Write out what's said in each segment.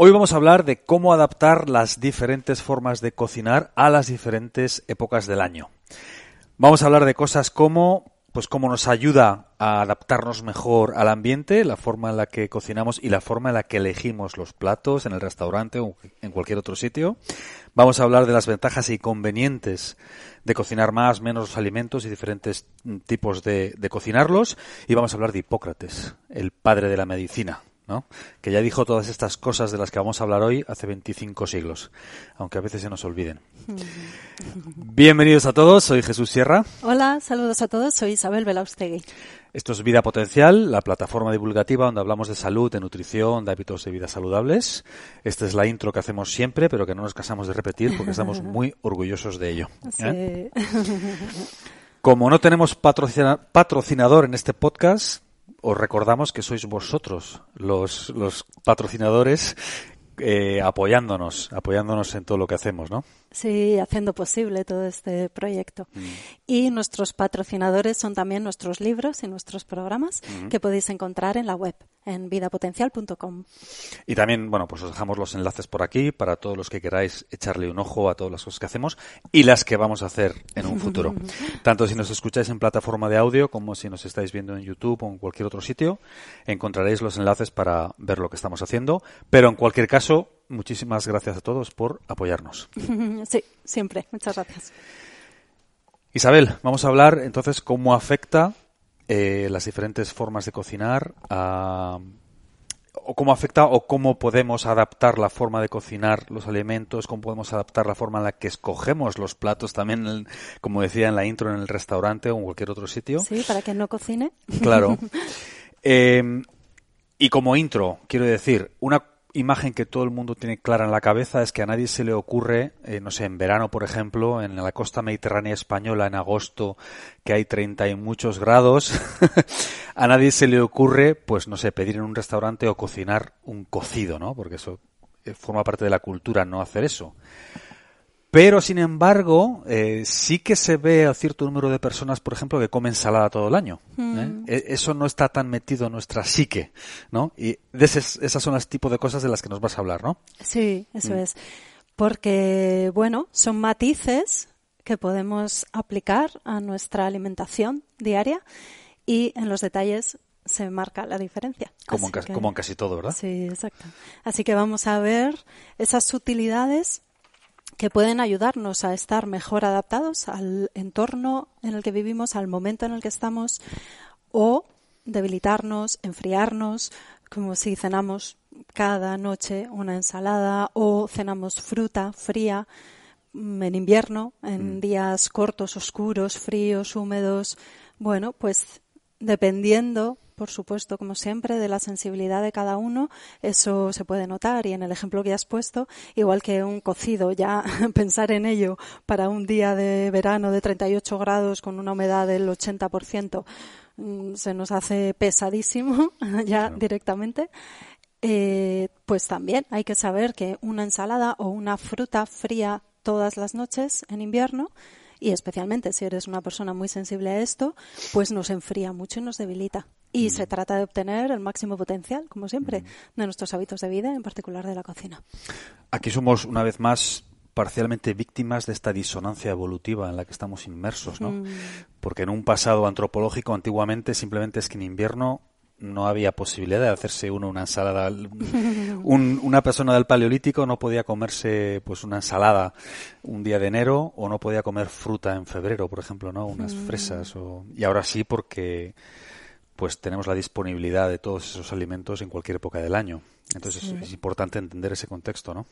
Hoy vamos a hablar de cómo adaptar las diferentes formas de cocinar a las diferentes épocas del año. Vamos a hablar de cosas como pues cómo nos ayuda a adaptarnos mejor al ambiente, la forma en la que cocinamos y la forma en la que elegimos los platos en el restaurante o en cualquier otro sitio. Vamos a hablar de las ventajas y convenientes de cocinar más, menos alimentos y diferentes tipos de, de cocinarlos. Y vamos a hablar de Hipócrates, el padre de la medicina. ¿No? que ya dijo todas estas cosas de las que vamos a hablar hoy hace 25 siglos, aunque a veces se nos olviden. Bienvenidos a todos, soy Jesús Sierra. Hola, saludos a todos, soy Isabel Belaustegui. Esto es Vida Potencial, la plataforma divulgativa donde hablamos de salud, de nutrición, de hábitos de vida saludables. Esta es la intro que hacemos siempre, pero que no nos casamos de repetir porque estamos muy orgullosos de ello. ¿eh? Como no tenemos patrocinador en este podcast, os recordamos que sois vosotros los, los patrocinadores eh, apoyándonos, apoyándonos en todo lo que hacemos, ¿no? Sí, haciendo posible todo este proyecto. Mm. Y nuestros patrocinadores son también nuestros libros y nuestros programas que podéis encontrar en la web, en vidapotencial.com. Y también, bueno, pues os dejamos los enlaces por aquí para todos los que queráis echarle un ojo a todas las cosas que hacemos y las que vamos a hacer en un futuro. Tanto si nos escucháis en plataforma de audio como si nos estáis viendo en YouTube o en cualquier otro sitio, encontraréis los enlaces para ver lo que estamos haciendo. Pero en cualquier caso, muchísimas gracias a todos por apoyarnos. Sí, siempre. Muchas gracias. Isabel, vamos a hablar entonces cómo afecta eh, las diferentes formas de cocinar a, o cómo afecta o cómo podemos adaptar la forma de cocinar los alimentos, cómo podemos adaptar la forma en la que escogemos los platos también, como decía en la intro, en el restaurante o en cualquier otro sitio. Sí, para que no cocine. Claro. Eh, y como intro, quiero decir, una imagen que todo el mundo tiene clara en la cabeza es que a nadie se le ocurre, eh, no sé, en verano, por ejemplo, en la costa mediterránea española, en agosto, que hay 30 y muchos grados, a nadie se le ocurre, pues, no sé, pedir en un restaurante o cocinar un cocido, ¿no? Porque eso eh, forma parte de la cultura no hacer eso. Pero, sin embargo, eh, sí que se ve a cierto número de personas, por ejemplo, que comen salada todo el año. ¿eh? Mm. E, eso no está tan metido en nuestra psique, ¿no? Y de esas son las tipos de cosas de las que nos vas a hablar, ¿no? Sí, eso mm. es. Porque, bueno, son matices que podemos aplicar a nuestra alimentación diaria y en los detalles se marca la diferencia. Como en, como en casi todo, ¿verdad? Sí, exacto. Así que vamos a ver esas sutilidades que pueden ayudarnos a estar mejor adaptados al entorno en el que vivimos, al momento en el que estamos, o debilitarnos, enfriarnos, como si cenamos cada noche una ensalada o cenamos fruta fría mm, en invierno, en mm. días cortos, oscuros, fríos, húmedos. Bueno, pues dependiendo por supuesto, como siempre, de la sensibilidad de cada uno, eso se puede notar y en el ejemplo que has puesto, igual que un cocido, ya pensar en ello para un día de verano de 38 grados con una humedad del 80%, mm, se nos hace pesadísimo ya directamente. Eh, pues también hay que saber que una ensalada o una fruta fría todas las noches en invierno y especialmente si eres una persona muy sensible a esto, pues nos enfría mucho y nos debilita. Y se trata de obtener el máximo potencial, como siempre, de nuestros hábitos de vida, en particular de la cocina. Aquí somos, una vez más, parcialmente víctimas de esta disonancia evolutiva en la que estamos inmersos, ¿no? Mm. Porque en un pasado antropológico, antiguamente, simplemente es que en invierno no había posibilidad de hacerse uno una ensalada. una persona del paleolítico no podía comerse pues una ensalada un día de enero o no podía comer fruta en febrero, por ejemplo, ¿no? Unas mm. fresas o y ahora sí porque pues tenemos la disponibilidad de todos esos alimentos en cualquier época del año. Entonces es, importante entender ese contexto, ¿no?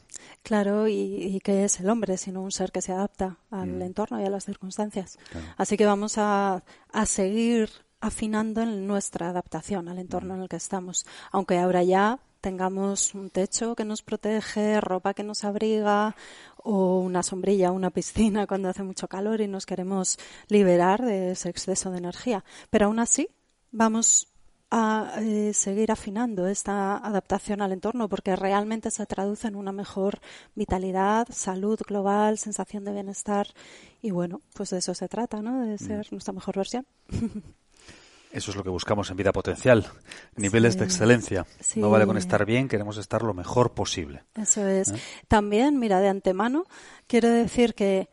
Claro, y, que es el hombre, sino un ser que se adapta al mm. entorno y a las circunstancias. Así que vamos a, a seguir afinando en nuestra adaptación al entorno en el que estamos. Aunque ahora ya tengamos un techo que nos protege, ropa que nos abriga o una sombrilla, una piscina cuando hace mucho calor y nos queremos liberar de ese exceso de energía. Pero aún así vamos a eh, seguir afinando esta adaptación al entorno porque realmente se traduce en una mejor vitalidad, salud global, sensación de bienestar y bueno, pues de eso se trata, ¿no? De ser mm. nuestra mejor versión. Eso es lo que buscamos en vida potencial, niveles de excelencia. No vale con estar bien, queremos estar lo mejor posible. Eso es. ¿Eh? También, mira, de antemano, quiero decir que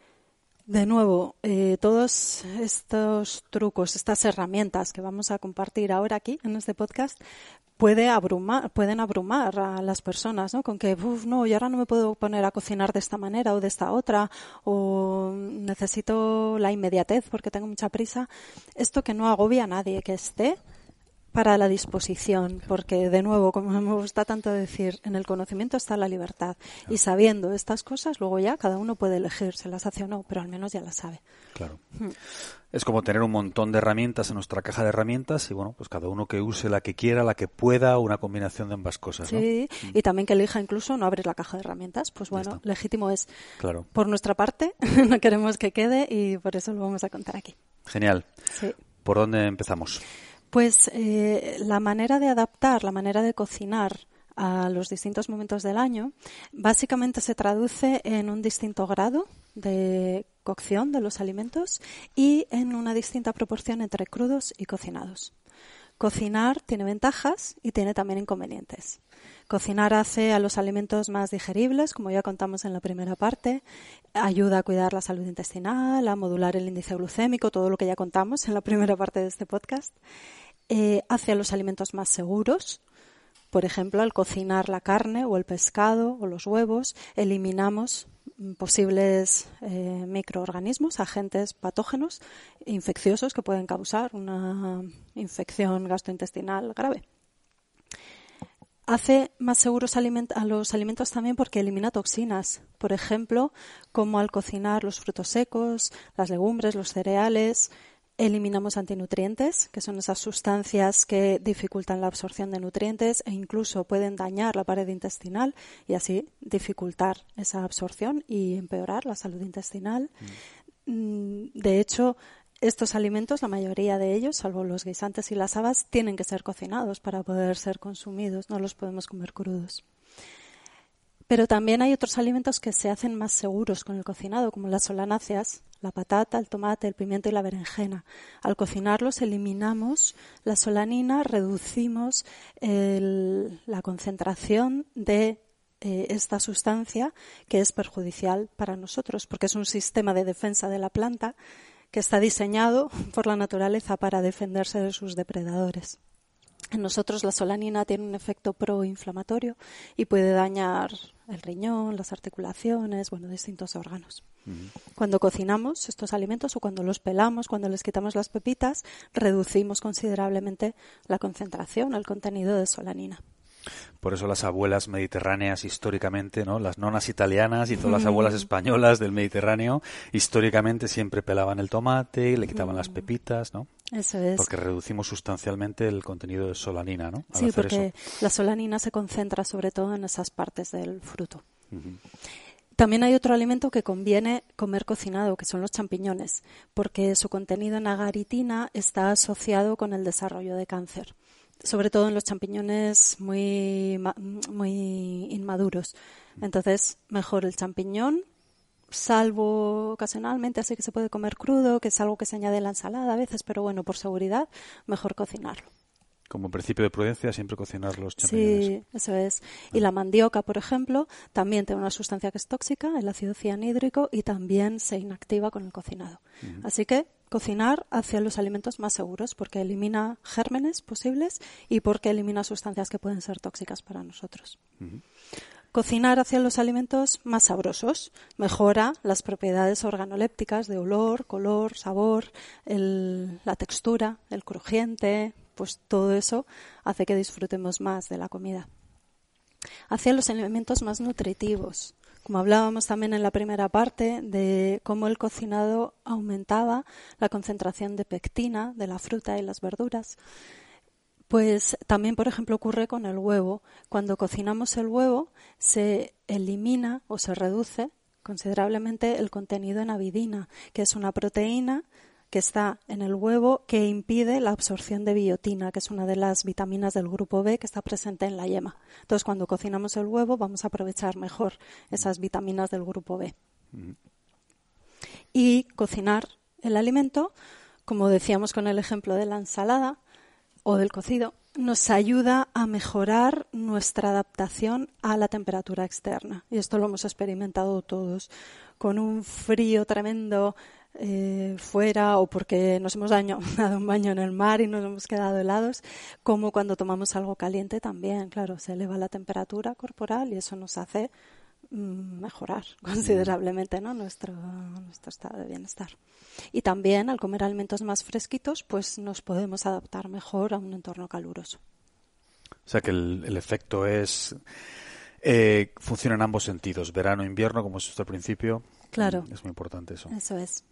de nuevo, eh, todos estos trucos, estas herramientas que vamos a compartir ahora aquí en este podcast, puede abrumar, pueden abrumar a las personas, ¿no? Con que, uff, no, yo ahora no me puedo poner a cocinar de esta manera o de esta otra, o necesito la inmediatez porque tengo mucha prisa. Esto que no agobia a nadie, que esté para la disposición, porque de nuevo, como me gusta tanto decir, en el conocimiento está la libertad. Y sabiendo estas cosas, luego ya cada uno puede elegir si las hace o no, pero al menos ya las sabe. Claro. Hmm. Es como tener un montón de herramientas en nuestra caja de herramientas y bueno, pues cada uno que use la que quiera, la que pueda, una combinación de ambas cosas. Sí, hmm. y también que elija incluso no abrir la caja de herramientas, pues bueno, legítimo es. Claro. Por nuestra parte, no queremos que quede y por eso lo vamos a contar aquí. Genial. Sí. ¿Por dónde empezamos? Pues eh, la manera de adaptar, la manera de cocinar a los distintos momentos del año, básicamente se traduce en un distinto grado de cocción de los alimentos y en una distinta proporción entre crudos y cocinados. Cocinar tiene ventajas y tiene también inconvenientes. Cocinar hace a los alimentos más digeribles, como ya contamos en la primera parte, ayuda a cuidar la salud intestinal, a modular el índice glucémico, todo lo que ya contamos en la primera parte de este podcast eh, hacia los alimentos más seguros. Por ejemplo, al cocinar la carne o el pescado o los huevos, eliminamos posibles eh, microorganismos, agentes patógenos infecciosos que pueden causar una infección gastrointestinal grave. Hace más seguros a los alimentos también porque elimina toxinas, por ejemplo, como al cocinar los frutos secos, las legumbres, los cereales, Eliminamos antinutrientes, que son esas sustancias que dificultan la absorción de nutrientes e incluso pueden dañar la pared intestinal y así dificultar esa absorción y empeorar la salud intestinal. Mm, de hecho, estos alimentos, la mayoría de ellos, salvo los guisantes y las habas, tienen que ser cocinados para poder ser consumidos, no los podemos comer crudos. Pero también hay otros alimentos que se hacen más seguros con el cocinado, como las solanáceas, la patata, el tomate, el pimiento y la berenjena. Al cocinarlos eliminamos la solanina, reducimos la concentración de eh, esta sustancia que es perjudicial para nosotros, porque es un sistema de defensa de la planta que está diseñado por la naturaleza para defenderse de sus depredadores. En nosotros la solanina tiene un efecto proinflamatorio y puede dañar el riñón, las articulaciones, bueno, distintos órganos. Cuando cocinamos estos alimentos o cuando los pelamos, cuando les quitamos las pepitas, reducimos considerablemente la concentración, el contenido de solanina. Por eso las abuelas mediterráneas históricamente, ¿no? Las nonas italianas y todas las abuelas españolas del Mediterráneo históricamente siempre pelaban el tomate y le quitaban las pepitas, ¿no? Eso es. Porque reducimos sustancialmente el contenido de solanina, ¿no? sí, porque la solanina se concentra sobre todo en esas partes del fruto. También hay otro alimento que conviene comer cocinado, que son los champiñones, porque su contenido en agaritina está asociado con el desarrollo de cáncer sobre todo en los champiñones muy, muy inmaduros. Entonces, mejor el champiñón, salvo ocasionalmente, así que se puede comer crudo, que es algo que se añade en la ensalada a veces, pero bueno, por seguridad, mejor cocinarlo. Como principio de prudencia, siempre cocinar los champiñones. Sí, eso es. Y la mandioca, por ejemplo, también tiene una sustancia que es tóxica, el ácido cianhídrico, y también se inactiva con el cocinado. Así que cocinar hacia los alimentos más seguros porque elimina gérmenes posibles y porque elimina sustancias que pueden ser tóxicas para nosotros. Cocinar hacia los alimentos más sabrosos mejora las propiedades organolépticas de olor, color, sabor, la textura, el crujiente, pues todo eso hace que disfrutemos más de la comida. Hacia los alimentos más nutritivos, como hablábamos también en la primera parte de cómo el cocinado aumentaba la concentración de pectina de la fruta y las verduras. Pues también, por ejemplo, ocurre con el huevo. Cuando cocinamos el huevo, se elimina o se reduce considerablemente el contenido en avidina, que es una proteína que está en el huevo que impide la absorción de biotina, que es una de las vitaminas del grupo B que está presente en la yema. Entonces, cuando cocinamos el huevo, vamos a aprovechar mejor esas vitaminas del grupo B. Y cocinar el alimento, como decíamos con el ejemplo de la ensalada, o del cocido nos ayuda a mejorar nuestra adaptación a la temperatura externa. Y esto lo hemos experimentado todos. Con un frío tremendo eh, fuera o porque nos hemos dado un baño en el mar y nos hemos quedado helados, como cuando tomamos algo caliente también, claro, se eleva la temperatura corporal y eso nos hace mm, mejorar considerablemente ¿no? nuestro, nuestro estado de bienestar. Y también al comer alimentos más fresquitos, pues nos podemos adaptar mejor a un entorno caluroso. O sea que el, efecto es eh, funciona en ambos sentidos, verano, invierno, como es al principio. Claro. Es muy importante eso. Eso es.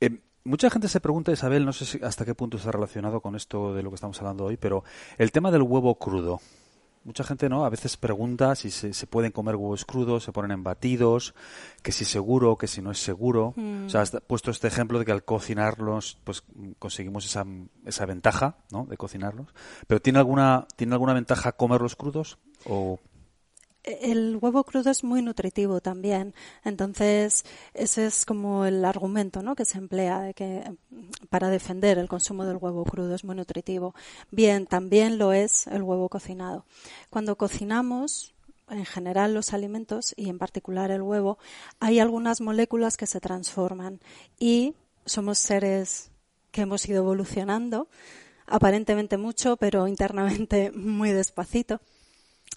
Eh, mucha gente se pregunta, Isabel, no sé si hasta qué punto está relacionado con esto de lo que estamos hablando hoy, pero el tema del huevo crudo. Mucha gente, ¿no? A veces pregunta si se, pueden comer huevos crudos, se ponen en batidos, que si seguro, que si no es seguro. O sea, has puesto este ejemplo de que al cocinarlos, pues conseguimos esa, esa ventaja, ¿no? De cocinarlos. Pero ¿tiene alguna, ¿tiene alguna ventaja comerlos crudos? O el huevo crudo es muy nutritivo también. Entonces, ese es como el argumento ¿no? que se emplea para defender el consumo del huevo crudo. Es muy nutritivo. Bien, también lo es el huevo cocinado. Cuando cocinamos, en general los alimentos y en particular el huevo, hay algunas moléculas que se transforman y somos seres que hemos ido evolucionando aparentemente mucho, pero internamente muy despacito.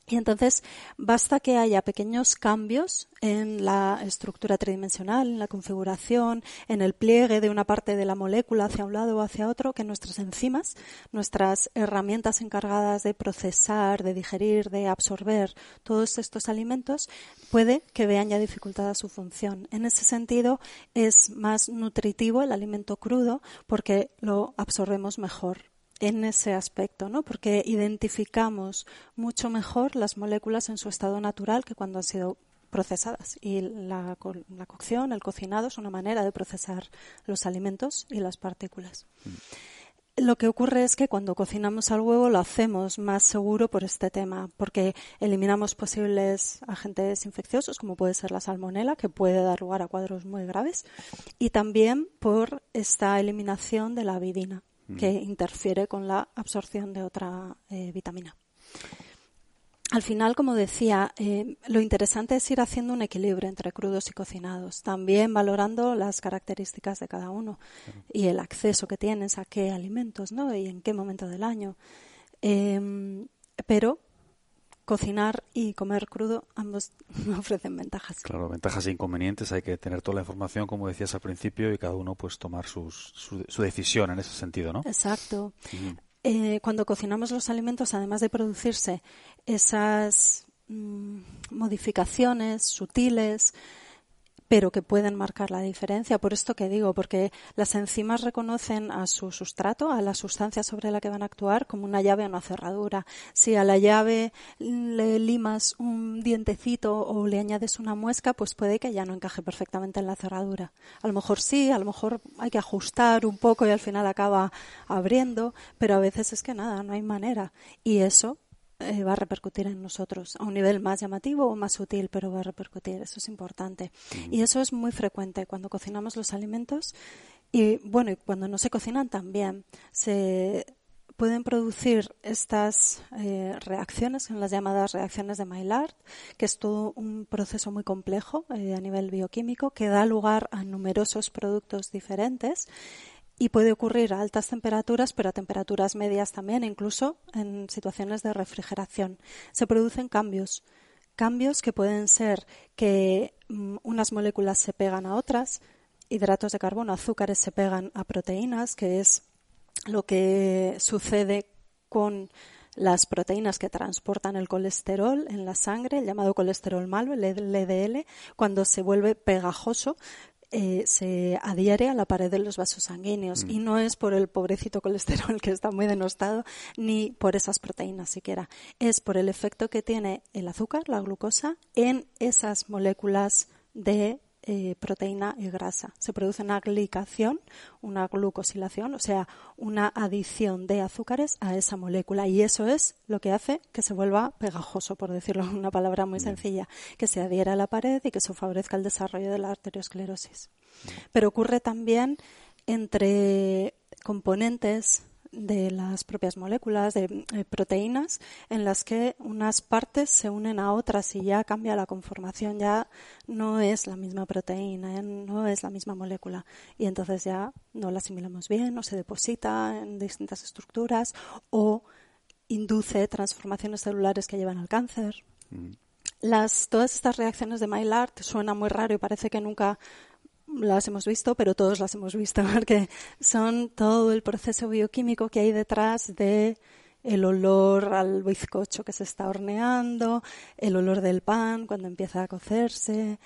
Y entonces basta que haya pequeños cambios en la estructura tridimensional, en la configuración, en el pliegue de una parte de la molécula hacia un lado o hacia otro, que nuestras enzimas, nuestras herramientas encargadas de procesar, de digerir, de absorber todos estos alimentos, puede que vean ya dificultada su función. En ese sentido, es más nutritivo el alimento crudo porque lo absorbemos mejor en ese aspecto, ¿no? Porque identificamos mucho mejor las moléculas en su estado natural que cuando han sido procesadas. Y la, la cocción, el cocinado, es una manera de procesar los alimentos y las partículas. Lo que ocurre es que cuando cocinamos al huevo lo hacemos más seguro por este tema, porque eliminamos posibles agentes infecciosos, como puede ser la salmonela, que puede dar lugar a cuadros muy graves, y también por esta eliminación de la avidina, que interfiere con la absorción de otra eh, vitamina. Al final, como decía, eh, lo interesante es ir haciendo un equilibrio entre crudos y cocinados, también valorando las características de cada uno y el acceso que tienes a qué alimentos, ¿no? Y en qué momento del año. Em, pero cocinar y comer crudo, ambos ofrecen ventajas. Claro, ventajas e inconvenientes. Hay que tener toda la información, como decías al principio, y cada uno pues tomar su, decisión en ese sentido, ¿no? Exacto. Eh, cuando cocinamos los alimentos, además de producirse esas mm, modificaciones sutiles, pero que pueden marcar la diferencia. Por esto que digo, porque las enzimas reconocen a su sustrato, a la sustancia sobre la que van a actuar, como una llave o una cerradura. Si a la llave le limas un dientecito o le añades una muesca, pues puede que ya no encaje perfectamente en la cerradura. A lo mejor sí, a lo mejor hay que ajustar un poco y al final acaba abriendo, pero a veces es que nada, no hay manera. Y eso eh, va a repercutir en nosotros a un nivel más llamativo o más sutil, pero va a repercutir. Eso es importante. Y eso es muy frecuente cuando cocinamos los alimentos y, bueno, y cuando no se cocinan también. Se pueden producir estas eh, reacciones, en las llamadas reacciones de Maillard, que es todo un proceso muy complejo eh, a nivel bioquímico que da lugar a numerosos productos diferentes y puede ocurrir a altas temperaturas, pero a temperaturas medias también, incluso en situaciones de refrigeración. Se producen cambios, cambios que pueden ser que mm, unas moléculas se pegan a otras, hidratos de carbono, azúcares se pegan a proteínas, que es lo que sucede con las proteínas que transportan el colesterol en la sangre, el llamado colesterol malo, el LDL, cuando se vuelve pegajoso, eh, se adhiere a la pared de los vasos sanguíneos mm. y no es por el pobrecito colesterol que está muy denostado ni por esas proteínas siquiera, es por el efecto que tiene el azúcar, la glucosa, en esas moléculas de eh, proteína y grasa. Se produce una glicación, una glucosilación, o sea, una adición de azúcares a esa molécula y eso es lo que hace que se vuelva pegajoso, por decirlo en una palabra muy sencilla, que se adhiera a la pared y que se favorezca el desarrollo de la arteriosclerosis. Pero ocurre también entre componentes de las propias moléculas, de eh, proteínas, en las que unas partes se unen a otras y ya cambia la conformación, ya no es la misma proteína, no es la misma molécula. Y entonces ya no la asimilamos bien, o se deposita en distintas estructuras, o induce transformaciones celulares que llevan al cáncer. Mm. Las, todas estas reacciones de Maillard suena muy raro y parece que nunca las hemos visto, pero todos las hemos visto, porque son todo el proceso bioquímico que hay detrás de el olor al bizcocho que se está horneando, el olor del pan cuando empieza a cocerse,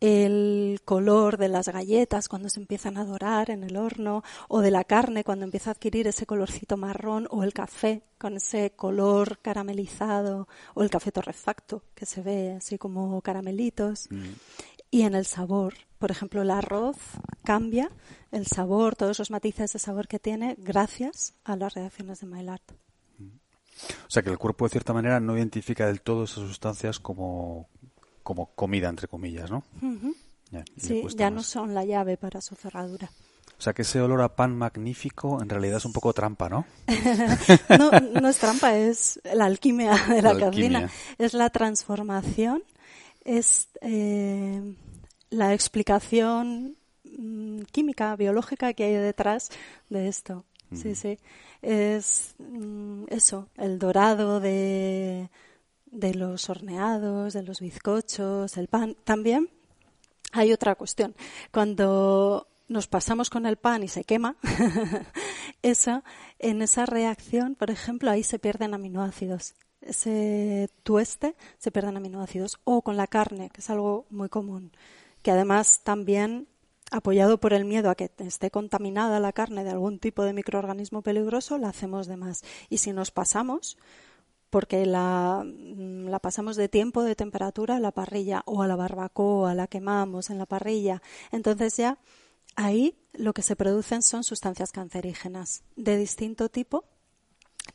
el color de las galletas cuando se empiezan a dorar en el horno, o de la carne cuando empieza a adquirir ese colorcito marrón, o el café con ese color caramelizado, o el café torrefacto que se ve así como caramelitos. Mm. Y en el sabor, por ejemplo, el arroz cambia el sabor, todos los matices de sabor que tiene gracias a las reacciones de Maillard. O sea que el cuerpo de cierta manera no identifica del todo esas sustancias como, como comida, entre comillas, ¿no? ya, sí, ya no son la llave para su cerradura. O sea que ese olor a pan magnífico en realidad es un poco trampa, ¿no? no, no es trampa, es la alquimia de la, cocina. Es la transformación, es eh, la explicación mm, química, biológica que hay detrás de esto. Sí, sí. Es mm, eso, el dorado de, de los horneados, de los bizcochos, el pan. También hay otra cuestión. Cuando nos pasamos con el pan y se quema, esa, en esa reacción, por ejemplo, ahí se pierden aminoácidos. Ese tueste se pierden aminoácidos. O con la carne, que es algo muy común que además también apoyado por el miedo a que esté contaminada la carne de algún tipo de microorganismo peligroso, la hacemos de más. Y si nos pasamos, porque la, mm, la, pasamos de tiempo, de temperatura a la parrilla o a la barbacoa, la quemamos en la parrilla, entonces ya ahí lo que se producen son sustancias cancerígenas de distinto tipo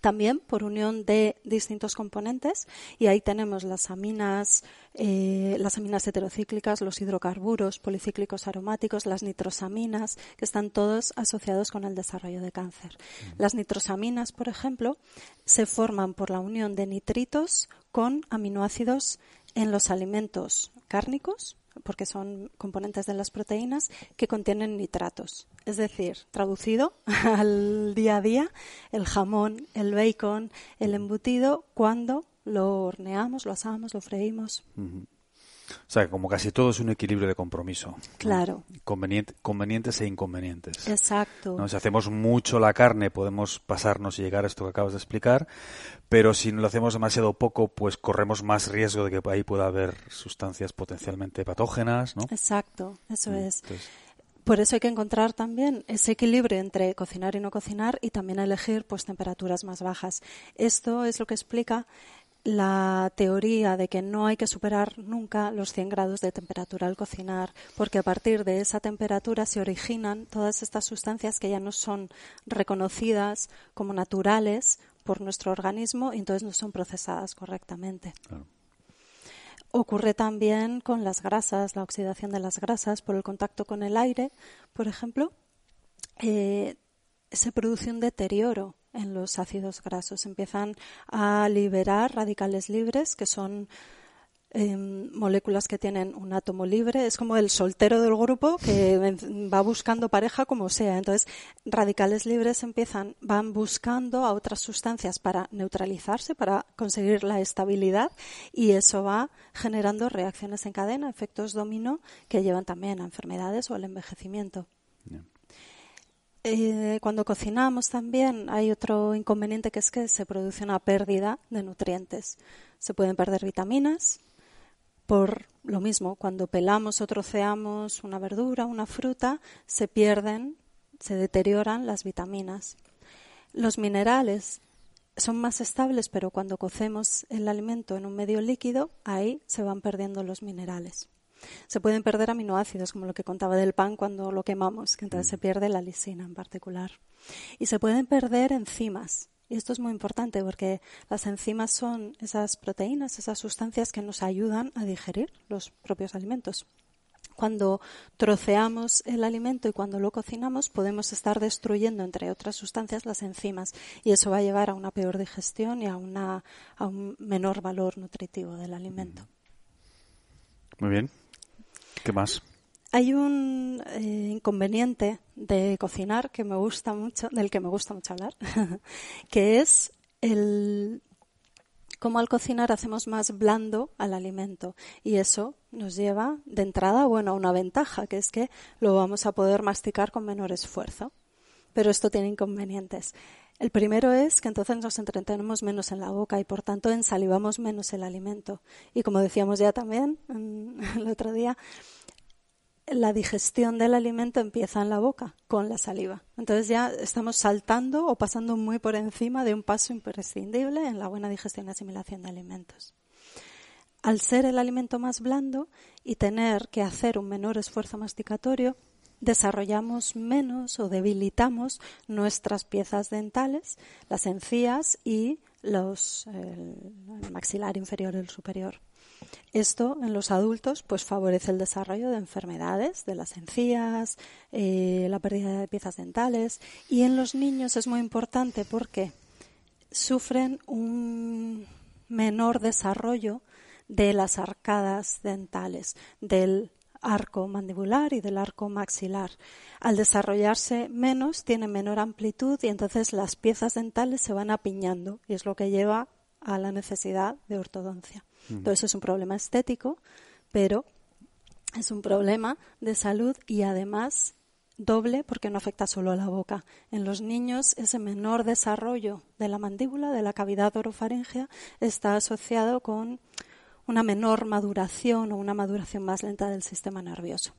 también por unión de distintos componentes y ahí tenemos las aminas, eh, las aminas heterocíclicas, los hidrocarburos policíclicos aromáticos, las nitrosaminas, que están todos asociados con el desarrollo de cáncer. Las nitrosaminas, por ejemplo, se forman por la unión de nitritos con aminoácidos en los alimentos cárnicos, porque son componentes de las proteínas que contienen nitratos. Es decir, traducido al día a día, el jamón, el bacon, el embutido, cuando lo horneamos, lo asamos, lo freímos. O sea, como casi todo es un equilibrio de compromiso. Claro. convenientes e inconvenientes. Exacto. Si hacemos mucho la carne, podemos pasarnos y llegar a esto que acabas de explicar, pero si lo hacemos demasiado poco, pues corremos más riesgo de que ahí pueda haber sustancias potencialmente patógenas, ¿no? Exacto, eso mm, es. Por eso hay que encontrar también ese equilibrio entre cocinar y no cocinar y también elegir pues temperaturas más bajas. Esto es lo que explica la teoría de que no hay que superar nunca los 100 grados de temperatura al cocinar, porque a partir de esa temperatura se originan todas estas sustancias que ya no son reconocidas como naturales por nuestro organismo y entonces no son procesadas correctamente. Ocurre también con las grasas, la oxidación de las grasas por el contacto con el aire, por ejemplo, eh, se produce un deterioro en los ácidos grasos. Empiezan a liberar radicales libres, que son em, moléculas que tienen un átomo libre. Es como el soltero del grupo que va buscando pareja como sea. Entonces, radicales libres empiezan, van buscando a otras sustancias para neutralizarse, para conseguir la estabilidad y eso va generando reacciones en cadena, efectos dominó que llevan también a enfermedades o al envejecimiento. Eh, cuando cocinamos también hay otro inconveniente que es que se produce una pérdida de nutrientes. Se pueden perder vitaminas por lo mismo, cuando pelamos o troceamos una verdura, una fruta, se pierden, se deterioran las vitaminas. Los minerales son más estables, pero cuando cocemos el alimento en un medio líquido, ahí se van perdiendo los minerales. Se pueden perder aminoácidos, como lo que contaba del pan cuando lo quemamos, que entonces se mm. pierde la lisina en particular. Y se pueden perder enzimas. Y esto es muy importante porque las enzimas son esas proteínas, esas sustancias que nos ayudan a digerir los propios alimentos. Cuando troceamos el alimento y cuando lo cocinamos podemos estar destruyendo, entre otras sustancias, las enzimas y eso va a llevar a una peor digestión y a, una, a un menor valor nutritivo del alimento. Muy bien. ¿Qué más? Hay un eh, inconveniente de cocinar que me gusta mucho, del que me gusta mucho hablar, que es el cómo al cocinar hacemos más blando al alimento. Y eso nos lleva de entrada bueno a una ventaja que es que lo vamos a poder masticar con menor esfuerzo. Pero esto tiene inconvenientes el primero es que entonces nos entretenemos menos en la boca y por tanto ensalivamos menos el alimento y como decíamos ya también el otro día la digestión del alimento empieza en la boca con la saliva. Entonces ya estamos saltando o pasando muy por encima de un paso imprescindible en la buena digestión y asimilación de alimentos. Al ser el alimento más blando y tener que hacer un menor esfuerzo masticatorio, desarrollamos menos o debilitamos nuestras piezas dentales, las encías y los, el maxilar inferior y el superior. Esto en los adultos pues favorece el desarrollo de enfermedades de las encías, eh, la pérdida de piezas dentales y en los niños es muy importante porque sufren un menor desarrollo de las arcadas dentales, del arco mandibular y del arco maxilar. Al desarrollarse menos, tiene menor amplitud y entonces las piezas dentales se van apiñando y es lo que lleva a la necesidad de ortodoncia. Todo eso es un problema estético, pero es un problema de salud y además doble porque no afecta solo a la boca. En los niños ese menor desarrollo de la mandíbula, de la cavidad orofaringea, está asociado con una menor maduración o una maduración más lenta del sistema nervioso.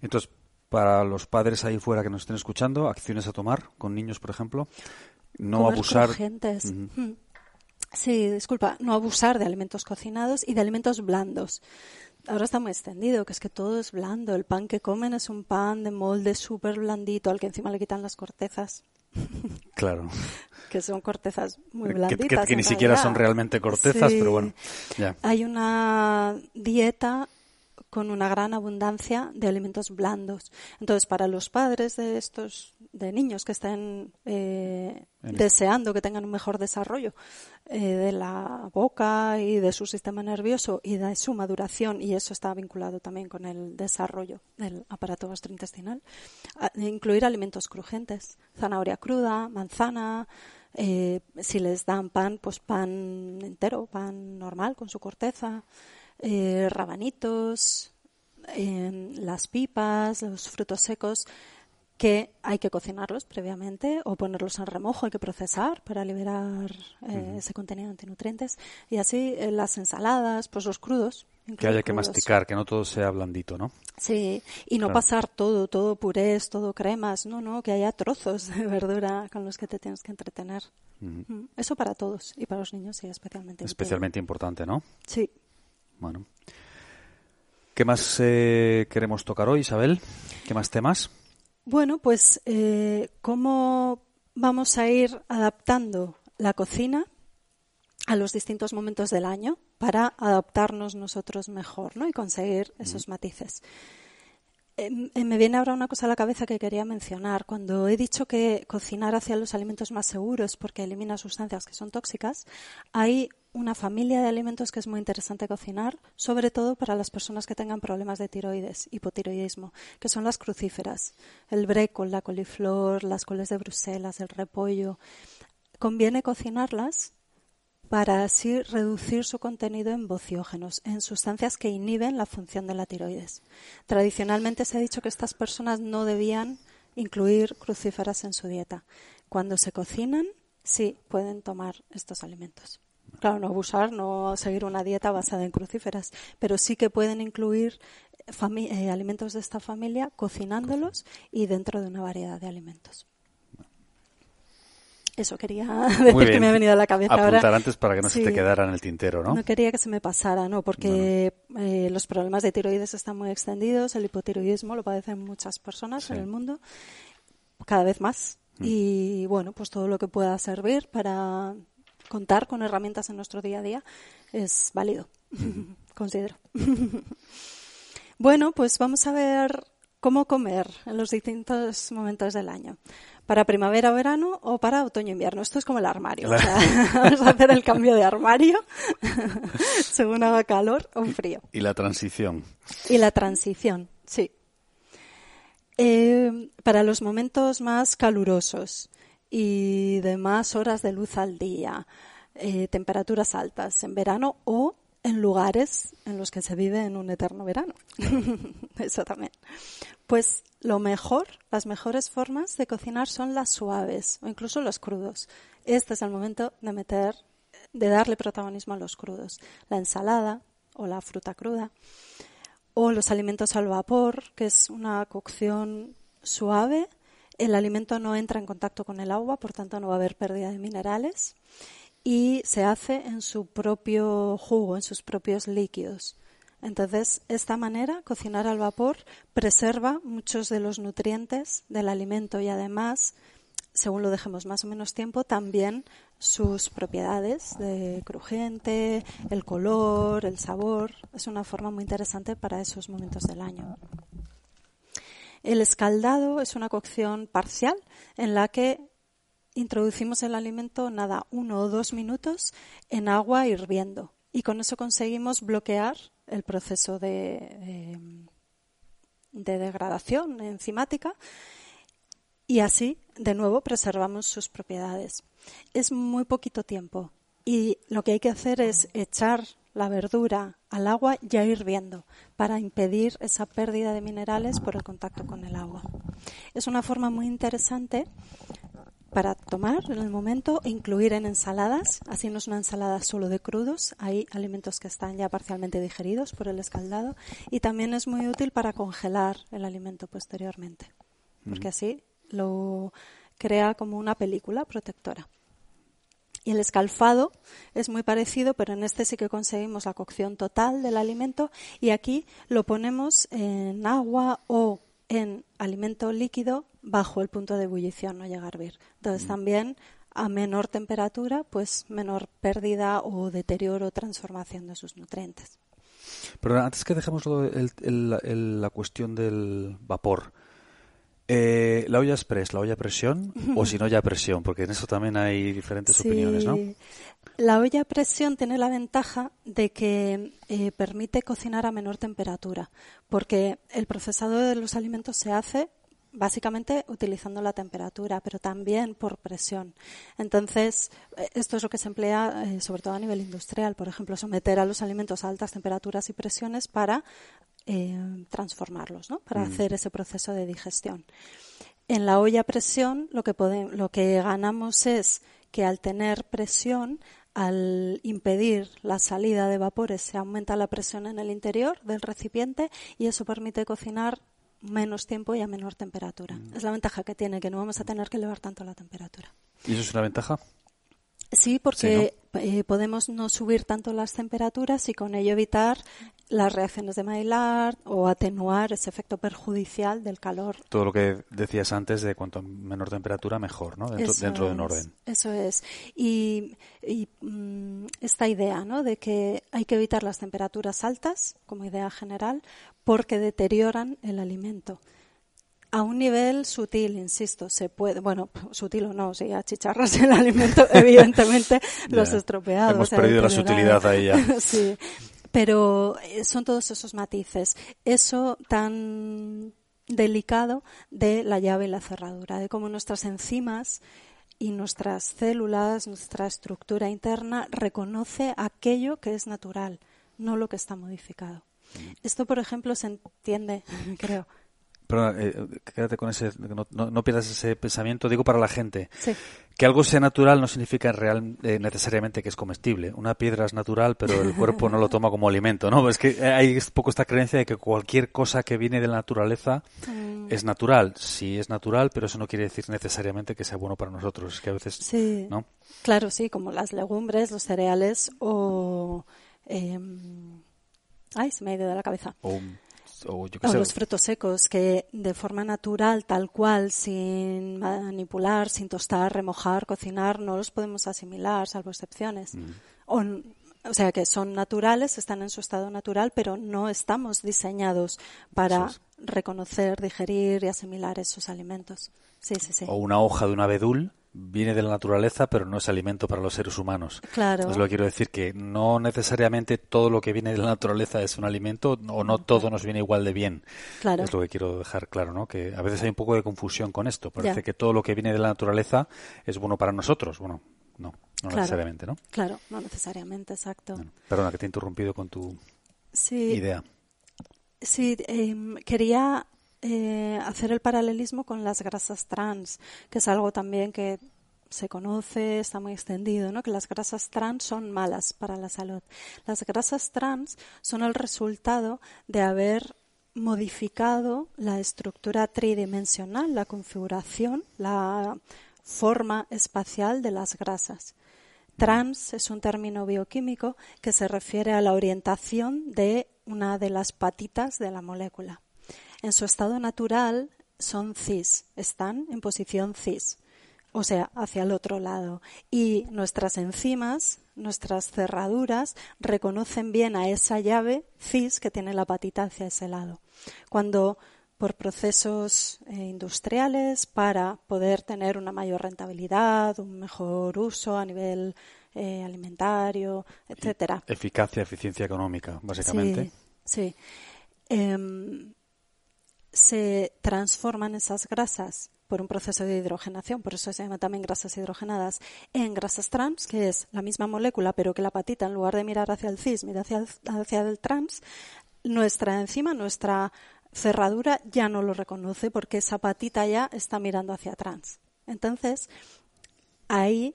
Entonces, para los padres ahí fuera que nos estén escuchando, acciones a tomar con niños, por ejemplo, no abusar. Sí, disculpa, no abusar de alimentos cocinados y de alimentos blandos. Ahora está muy extendido, que es que todo es blando. El pan que comen es un pan de molde súper blandito, al que encima le quitan las cortezas. Claro. que son cortezas muy blanditas. Que, ni siquiera son realmente cortezas, pero bueno. Ya. Hay una dieta con una gran abundancia de alimentos blandos. Entonces, para los padres de estos de niños que estén eh, deseando que tengan un mejor desarrollo eh, de la boca y de su sistema nervioso y de su maduración, y eso está vinculado también con el desarrollo del aparato gastrointestinal, incluir alimentos crujientes, zanahoria cruda, manzana, eh, si les dan pan, pues pan entero, pan normal con su corteza, eh, rabanitos, las pipas, los frutos secos, que hay que cocinarlos previamente o ponerlos en remojo, hay que procesar para liberar eh, ese contenido de nutrientes y así eh, las ensaladas, pues los crudos. Que haya que masticar, que no todo sea blandito, ¿no? Sí, y no pasar todo, todo purés, todo cremas, no, no, que haya trozos de verdura con los que te tienes que entretener. Mm, eso para todos y para los niños sí, especialmente. Especialmente importante, ¿no? Sí. Bueno. ¿Qué más eh, queremos tocar hoy, Isabel? ¿Qué más temas? Bueno, pues eh, cómo vamos a ir adaptando la cocina a los distintos momentos del año para adaptarnos nosotros mejor ¿no? y conseguir esos matices. Em, eh, me viene ahora una cosa a la cabeza que quería mencionar. Cuando he dicho que cocinar hacia los alimentos más seguros porque elimina sustancias que son tóxicas, hay una familia de alimentos que es muy interesante cocinar, sobre todo para las personas que tengan problemas de tiroides, hipotiroidismo, que son las crucíferas, el brécol, la coliflor, las coles de Bruselas, el repollo. Conviene cocinarlas para así reducir su contenido en bociógenos, en sustancias que inhiben la función de la tiroides. Tradicionalmente se ha dicho que estas personas no debían incluir crucíferas en su dieta. Cuando se cocinan, sí pueden tomar estos alimentos. Claro, no abusar, no seguir una dieta basada en crucíferas, pero sí que pueden incluir eh, alimentos de esta familia cocinándolos y dentro de una variedad de alimentos. Eso quería decir que me ha venido a la cabeza Apuntar antes para que no se te quedara en el tintero, ¿no? No quería que se me pasara, ¿no? Porque eh, los problemas de tiroides están muy extendidos, el hipotiroidismo lo padecen muchas personas en el mundo, cada vez más. Mm. Y bueno, pues todo lo que pueda servir para contar con herramientas en nuestro día a día es válido, considero. Bueno, pues vamos a ver cómo comer en los distintos momentos del año. Para primavera o verano o para otoño invierno. Esto es como el armario. vamos a hacer el cambio de armario según haga calor o frío. Y la transición. Y la transición, sí. Eh, para los momentos más calurosos y de más horas de luz al día, eh, temperaturas altas en verano o en lugares en los que se vive en un eterno verano. Eso también. Pues lo mejor, las mejores formas de cocinar son las suaves o incluso los crudos. Este es el momento de meter, de darle protagonismo a los crudos. La ensalada o la fruta cruda o los alimentos al vapor, que es una cocción suave. El alimento no entra en contacto con el agua, por tanto no va a haber pérdida de minerales y se hace en su propio jugo, en sus propios líquidos. Entonces, esta manera, cocinar al vapor, preserva muchos de los nutrientes del alimento y además, según lo dejemos más o menos tiempo, también sus propiedades de crujiente, el color, el sabor. Es una forma muy interesante para esos momentos del año. El escaldado es una cocción parcial en la que introducimos el alimento, nada, uno o dos minutos en agua hirviendo. Y con eso conseguimos bloquear el proceso de, de, degradación enzimática y así, de nuevo, preservamos sus propiedades. Es muy poquito tiempo y lo que hay que hacer es echar la verdura al agua ya hirviendo para impedir esa pérdida de minerales por el contacto con el agua. Es una forma muy interesante para tomar en el momento incluir en ensaladas. Así no es una ensalada solo de crudos, hay alimentos que están ya parcialmente digeridos por el escaldado y también es muy útil para congelar el alimento posteriormente, porque así lo crea como una película protectora. Y el escalfado es muy parecido, pero en este sí que conseguimos la cocción total del alimento y aquí lo ponemos en agua o en alimento líquido bajo el punto de ebullición, no llega a hervir. Entonces mm. también a menor temperatura, pues menor pérdida o deterioro o transformación de sus nutrientes. Pero antes que dejemos la cuestión del vapor, eh, ¿La olla express, la olla a presión o si no ya presión? Porque en eso también hay diferentes opiniones, ¿no? La olla a presión tiene la ventaja de que eh, permite cocinar a menor temperatura, porque el procesado de los alimentos se hace básicamente utilizando la temperatura, pero también por presión. Entonces, eh, esto es lo que se emplea sobre todo a nivel industrial, por ejemplo, someter a los alimentos a altas temperaturas y presiones para eh, transformarlos, ¿no? Para mm. hacer ese proceso de digestión. En la olla a presión lo que, podemos, lo que ganamos es que al tener presión, al impedir la salida de vapores, se aumenta la presión en el interior del recipiente y eso permite cocinar menos tiempo y a menor temperatura. Mm. Es la ventaja que tiene, que no vamos a tener que elevar tanto la temperatura. ¿Y eso es una ventaja? Sí, porque eh, podemos no subir tanto las temperaturas y con ello evitar las reacciones de Maillard o atenuar ese efecto perjudicial del calor. Todo lo que decías antes de cuanto menor temperatura mejor, ¿no? Dentro, de un orden. Eso es. Y, mm, esta idea, ¿no? De que hay que evitar las temperaturas altas como idea general porque deterioran el alimento a un nivel sutil, insisto, se puede, bueno, sutil o no, si achicharras el alimento, evidentemente los estropeados. Hemos perdido la sutilidad ahí ya. sí, pero eh, son todos esos matices. Eso tan delicado de la llave y la cerradura, de cómo nuestras enzimas y nuestras células, nuestra estructura interna reconoce aquello que es natural, no lo que está modificado. Mm. Esto, por ejemplo, se entiende, creo, pero eh, quédate con ese, no, pierdas ese pensamiento, digo para la gente. Que algo sea natural no significa real, eh, necesariamente que es comestible. Una piedra es natural, pero el cuerpo no lo toma como alimento, ¿no? Es que hay poco esta creencia de que cualquier cosa que viene de la naturaleza mm. es natural. Sí, es natural, pero eso no quiere decir necesariamente que sea bueno para nosotros. Es que a veces, sí. ¿no? Claro, sí, como las legumbres, los cereales o... Em, ay, se me ha ido de la cabeza o, los frutos secos que de forma natural, tal cual, sin manipular, sin tostar, remojar, cocinar, no los podemos asimilar, salvo excepciones. Mm. O o sea que son naturales, están en su estado natural, pero no estamos diseñados para reconocer, digerir y asimilar esos alimentos. Sí, sí, sí. O una hoja de un abedul viene de la naturaleza, pero no es alimento para los seres humanos. Claro. Es lo que quiero decir, que no necesariamente todo lo que viene de la naturaleza es un alimento, o no todo nos viene igual de bien. Claro. Es lo que quiero dejar claro, ¿no? Que a veces hay un poco de confusión con esto. Parece que todo lo que viene de la naturaleza es bueno para nosotros. Bueno, no, no necesariamente, ¿no? Claro, no necesariamente, exacto. perdona, que te he interrumpido con tu idea. Sí, em, quería eh, hacer el paralelismo con las grasas trans, que es algo también que se conoce, está muy extendido, ¿no? que las grasas trans son malas para la salud. Las grasas trans son el resultado de haber modificado la estructura tridimensional, la configuración, la forma espacial de las grasas. Trans es un término bioquímico que se refiere a la orientación de una de las patitas de la molécula. En su estado natural son cis, están en posición cis, o sea, hacia el otro lado. Y nuestras enzimas, nuestras cerraduras, reconocen bien a esa llave cis que tiene la patita hacia ese lado. Cuando por procesos eh, industriales para poder tener una mayor rentabilidad, un mejor uso a nivel eh, alimentario, etcétera. Eficacia, eficiencia económica, básicamente. Sí. Em, se transforman esas grasas por un proceso de hidrogenación, por eso se llama también grasas hidrogenadas, en grasas trans, que es la misma molécula, pero que la patita, en lugar de mirar hacia el cis, mira hacia el, hacia el trans, nuestra enzima, nuestra cerradura ya no lo reconoce porque esa patita ya está mirando hacia trans. Entonces, ahí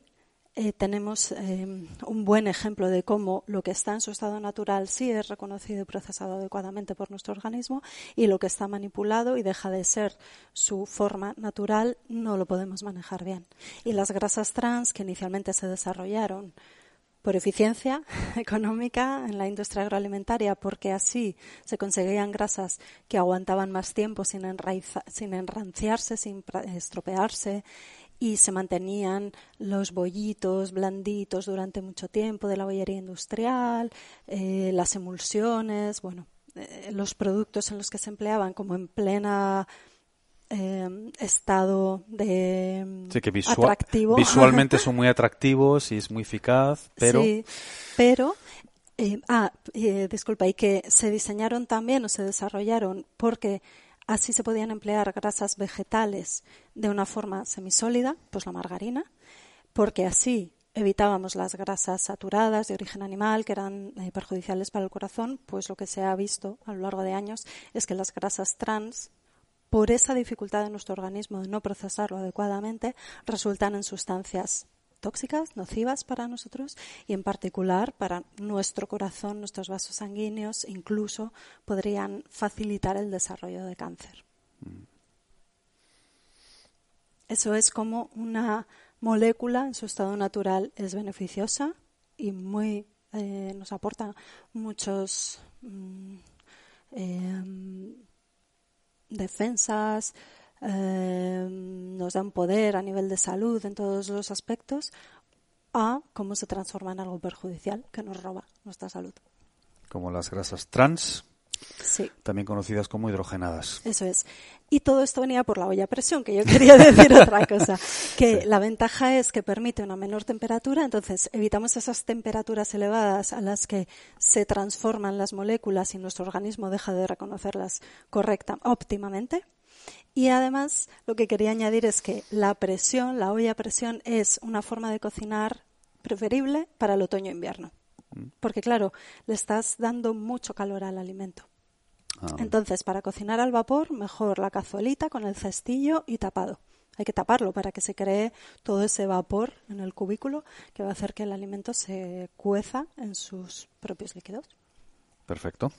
eh, tenemos eh, un buen ejemplo de cómo lo que está en su estado natural sí es reconocido y procesado adecuadamente por nuestro organismo y lo que está manipulado y deja de ser su forma natural no lo podemos manejar bien. Y las grasas trans que inicialmente se desarrollaron por eficiencia económica en la industria agroalimentaria, porque así se conseguían grasas que aguantaban más tiempo sin, sin enranciarse, sin estropearse y se mantenían los bollitos blanditos durante mucho tiempo de la bollería industrial, eh, las emulsiones, bueno, eh, los productos en los que se empleaban como en plena eh, estado de sí, que atractivo. Visualmente son muy atractivos y es muy eficaz, pero... Sí, pero... ah, disculpa, y que se diseñaron también o se desarrollaron porque Así se podían emplear grasas vegetales de una forma semisólida, pues la margarina, porque así evitábamos las grasas saturadas de origen animal que eran eh, perjudiciales para el corazón, pues lo que se ha visto a lo largo de años es que las grasas trans, por esa dificultad de nuestro organismo de no procesarlo adecuadamente, resultan en sustancias tóxicas, nocivas para nosotros y en particular para nuestro corazón, nuestros vasos sanguíneos, incluso podrían facilitar el desarrollo de cáncer. Eso es como una molécula en su estado natural es beneficiosa y muy eh, nos aporta muchos mm, em, defensas, eh, nos dan poder a nivel de salud en todos los aspectos, a cómo se transforma en algo perjudicial que nos roba nuestra salud. Como las grasas trans, Sí. También conocidas como hidrogenadas. Eso es. Y todo esto venía por la olla a presión, que yo quería decir otra cosa. Que la ventaja es que permite una menor temperatura, entonces evitamos esas temperaturas elevadas a las que se transforman las moléculas y nuestro organismo deja de reconocerlas correcta, óptimamente. Y además, lo que quería añadir es que la presión, la olla a presión, es una forma de cocinar preferible para el otoño-invierno. Mm. Porque, claro, le estás dando mucho calor al alimento. Ah, Entonces, para cocinar al vapor, mejor la cazuelita con el cestillo y tapado. Hay que taparlo para que se cree todo ese vapor en el cubículo que va a hacer que el alimento se cueza en sus propios líquidos. Perfecto.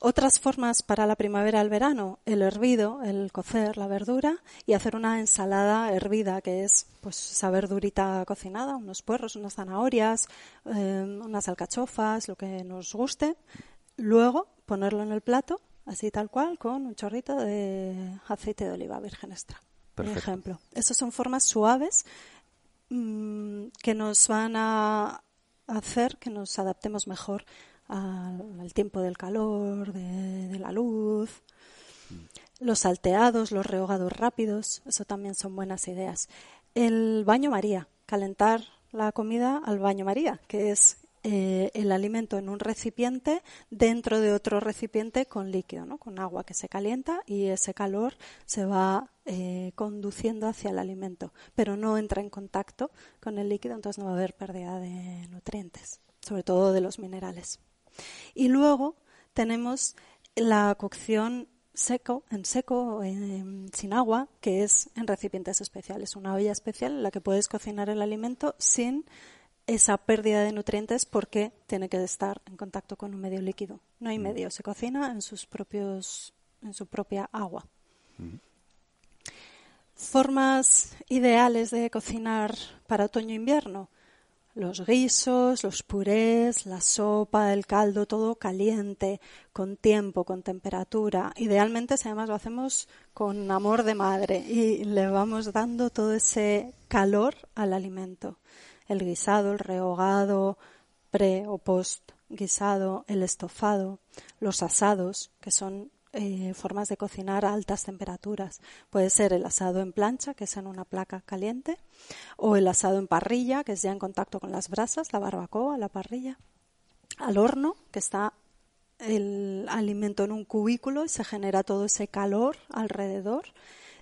Otras formas para la primavera al verano, el hervido, el cocer la verdura y hacer una ensalada hervida, que es pues esa verdurita cocinada, unos puerros, unas zanahorias, em, unas alcachofas, lo que nos guste. Luego ponerlo en el plato, así tal cual, con un chorrito de aceite de oliva virgen extra. Por ejemplo. Esas son formas suaves mm, que nos van a hacer que nos adaptemos mejor al, tiempo del calor, de, la luz. Los salteados, los rehogados rápidos, eso también son buenas ideas. El baño María, calentar la comida al baño María, que es eh, el alimento en un recipiente dentro de otro recipiente con líquido, ¿no? con agua que se calienta y ese calor se va eh, conduciendo hacia el alimento, pero no entra en contacto con el líquido, entonces no va a haber pérdida de nutrientes, sobre todo de los minerales. Y luego tenemos la cocción seco, en seco, sin agua, que es en recipientes especiales, una olla especial en la que puedes cocinar el alimento sin esa pérdida de nutrientes porque tiene que estar en contacto con un medio líquido. No hay mm. medio, se cocina en sus propios en su propia agua. Mm. Formas ideales de cocinar para otoño e invierno. Los guisos, los purés, la sopa, el caldo, todo caliente, con tiempo, con temperatura. Idealmente, si además lo hacemos con amor de madre y le vamos dando todo ese calor al alimento el guisado, el rehogado, pre o post guisado, el estofado, los asados, que son eh, formas de cocinar a altas temperaturas. Puede ser el asado en plancha, que es en una placa caliente, o el asado en parrilla, que es ya en contacto con las brasas, la barbacoa, la parrilla. Al horno, que está el alimento en un cubículo y se genera todo ese calor alrededor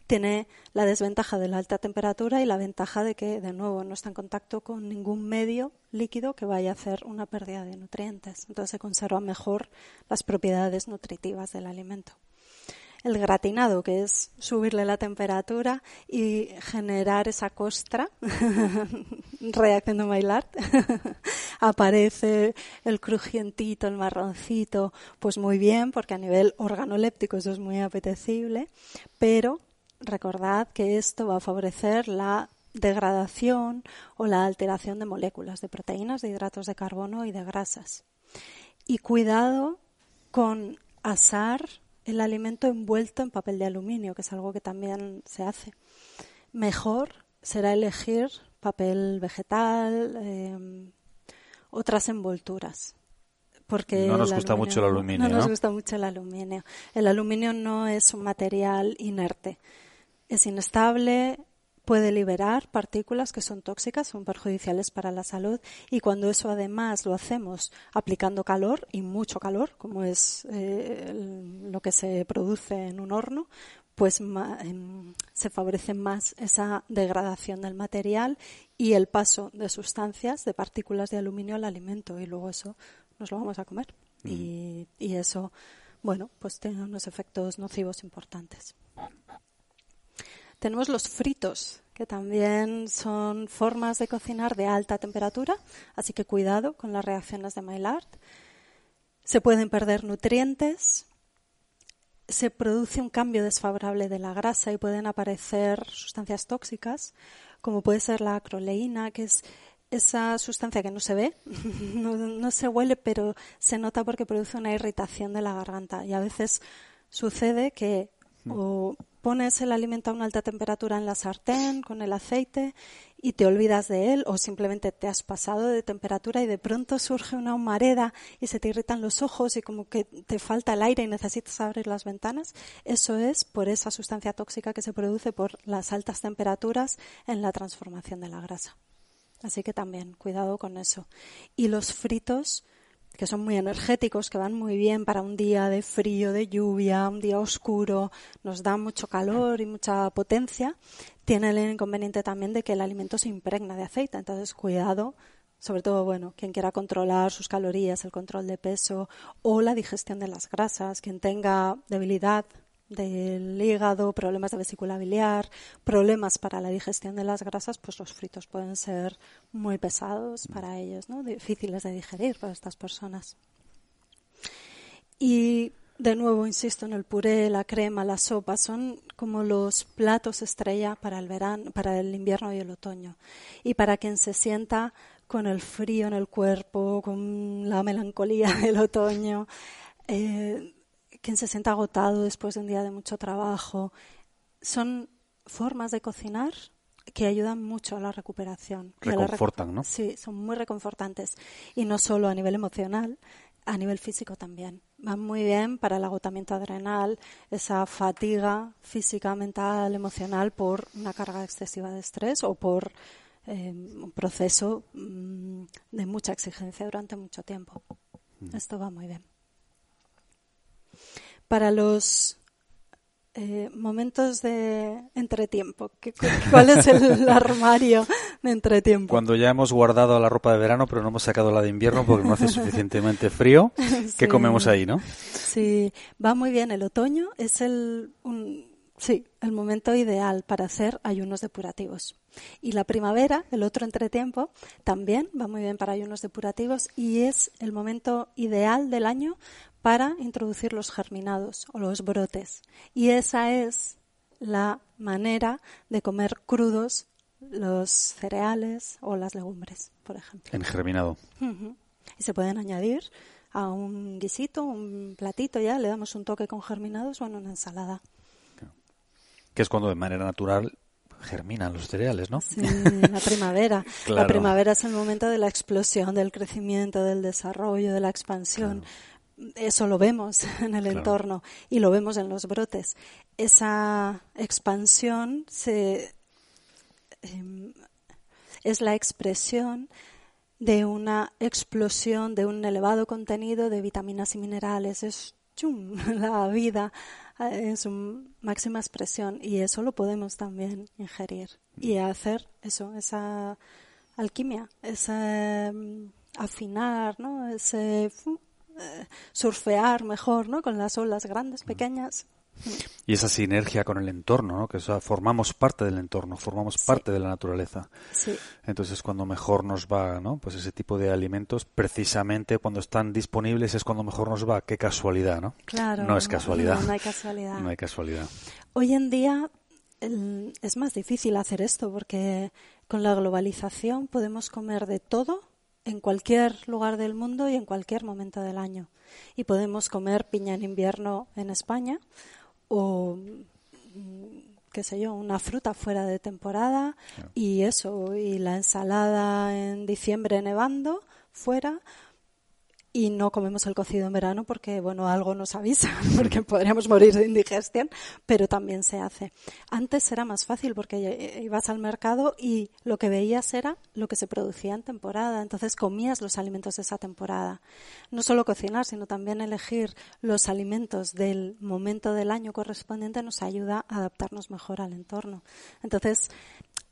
tiene la desventaja de la alta temperatura y la ventaja de que, de nuevo, no está en contacto con ningún medio líquido que vaya a hacer una pérdida de nutrientes. Entonces se conservan mejor las propiedades nutritivas del alimento. El gratinado, que es subirle la temperatura y generar esa costra, reacción de Maillard, aparece el crujientito, el marroncito, pues muy bien, porque a nivel organoléptico eso es muy apetecible, pero recordad que esto va a favorecer la degradación o la alteración de moléculas de proteínas, de hidratos de carbono y de grasas. Y cuidado con asar el alimento envuelto en papel de aluminio, que es algo que también se hace. Mejor será elegir papel vegetal, eh, otras envolturas. Porque no nos gusta mucho el aluminio. No nos gusta mucho el aluminio. El aluminio no es un material inerte es inestable, puede liberar partículas que son tóxicas, son perjudiciales para la salud y cuando eso además lo hacemos aplicando calor y mucho calor, como es eh, lo que se produce en un horno, pues em, se favorece más esa degradación del material y el paso de sustancias, de partículas de aluminio al alimento y luego eso nos lo vamos a comer y, y eso, bueno, pues tiene unos efectos nocivos importantes. Tenemos los fritos, que también son formas de cocinar de alta temperatura, así que cuidado con las reacciones de Maillard. Se pueden perder nutrientes, se produce un cambio desfavorable de la grasa y pueden aparecer sustancias tóxicas, como puede ser la acroleína, que es esa sustancia que no se ve, no, no, se huele, pero se nota porque produce una irritación de la garganta. Y a veces sucede que o pones el alimento a una alta temperatura en la sartén con el aceite y te olvidas de él o simplemente te has pasado de temperatura y de pronto surge una humareda y se te irritan los ojos y como que te falta el aire y necesitas abrir las ventanas, eso es por esa sustancia tóxica que se produce por las altas temperaturas en la transformación de la grasa. Así que también cuidado con eso. Y los fritos que son muy energéticos, que van muy bien para un día de frío, de lluvia, un día oscuro, nos dan mucho calor y mucha potencia, tiene el inconveniente también de que el alimento se impregna de aceite. Entonces, cuidado, sobre todo, bueno, quien quiera controlar sus calorías, el control de peso o la digestión de las grasas, quien tenga debilidad del hígado, problemas de vesícula biliar, problemas para la digestión de las grasas, pues los fritos pueden ser muy pesados para ellos, ¿no? Difíciles de digerir para estas personas. Y de nuevo, insisto, en el puré, la crema, la sopa, son como los platos estrella para el verano, para el invierno y el otoño. Y para quien se sienta con el frío en el cuerpo, con la melancolía del otoño, eh, quien se sienta agotado después de un día de mucho trabajo. Son formas de cocinar que ayudan mucho a la recuperación. Reconfortan, ¿no? Sí, son muy reconfortantes. Y no solo a nivel emocional, a nivel físico también. Van muy bien para el agotamiento adrenal, esa fatiga física, mental, emocional por una carga excesiva de estrés o por eh, un proceso mm, de mucha exigencia durante mucho tiempo. Mm. Esto va muy bien. Para los eh, momentos de entretiempo. ¿Cuál es el armario de entretiempo? Cuando ya hemos guardado la ropa de verano, pero no hemos sacado la de invierno porque no hace suficientemente frío, ¿qué comemos ahí, no? Sí, va muy bien. El otoño es el, sí, el momento ideal para hacer ayunos depurativos. Y la primavera, el otro entretiempo, también va muy bien para ayunos depurativos y es el momento ideal del año para introducir los germinados o los brotes. Y esa es la manera de comer crudos los cereales o las legumbres, por ejemplo. En germinado. Y se pueden añadir a un guisito, un platito ya, le damos un toque con germinados o en una ensalada. Que es cuando de manera natural germinan los cereales, ¿no? Sí, la primavera. La primavera es el momento de la explosión, del crecimiento, del desarrollo, de la expansión eso lo vemos en el entorno y lo vemos en los brotes. Esa expansión se, em, es la expresión de una explosión de un elevado contenido de vitaminas y minerales. Es la vida en su máxima expresión y eso lo podemos también ingerir y hacer eso, esa alquimia, ese em, afinar, ¿no? ese eh, surfear mejor, ¿no? Con las olas grandes, mm. pequeñas. Y esa sinergia con el entorno, ¿no? Que formamos parte del entorno, formamos parte de la naturaleza. Sí. Entonces, cuando mejor nos va, ¿no? Pues ese tipo de alimentos, precisamente cuando están disponibles es cuando mejor nos va. Qué casualidad, ¿no? Claro. No es casualidad. No, no hay casualidad. No hay casualidad. Hoy en día es más difícil hacer esto porque con la globalización podemos comer de todo en cualquier lugar del mundo y en cualquier momento del año. Y podemos comer piña en invierno en España o mm, qué sé yo, una fruta fuera de temporada y eso, y la ensalada en diciembre nevando fuera y no comemos el cocido en verano porque, bueno, algo nos avisa, porque podríamos morir de indigestión, pero también se hace. Antes era más fácil porque ibas al mercado y lo que veías era lo que se producía en temporada, entonces comías los alimentos de esa temporada. No solo cocinar, sino también elegir los alimentos del momento del año correspondiente nos ayuda a adaptarnos mejor al entorno. Entonces,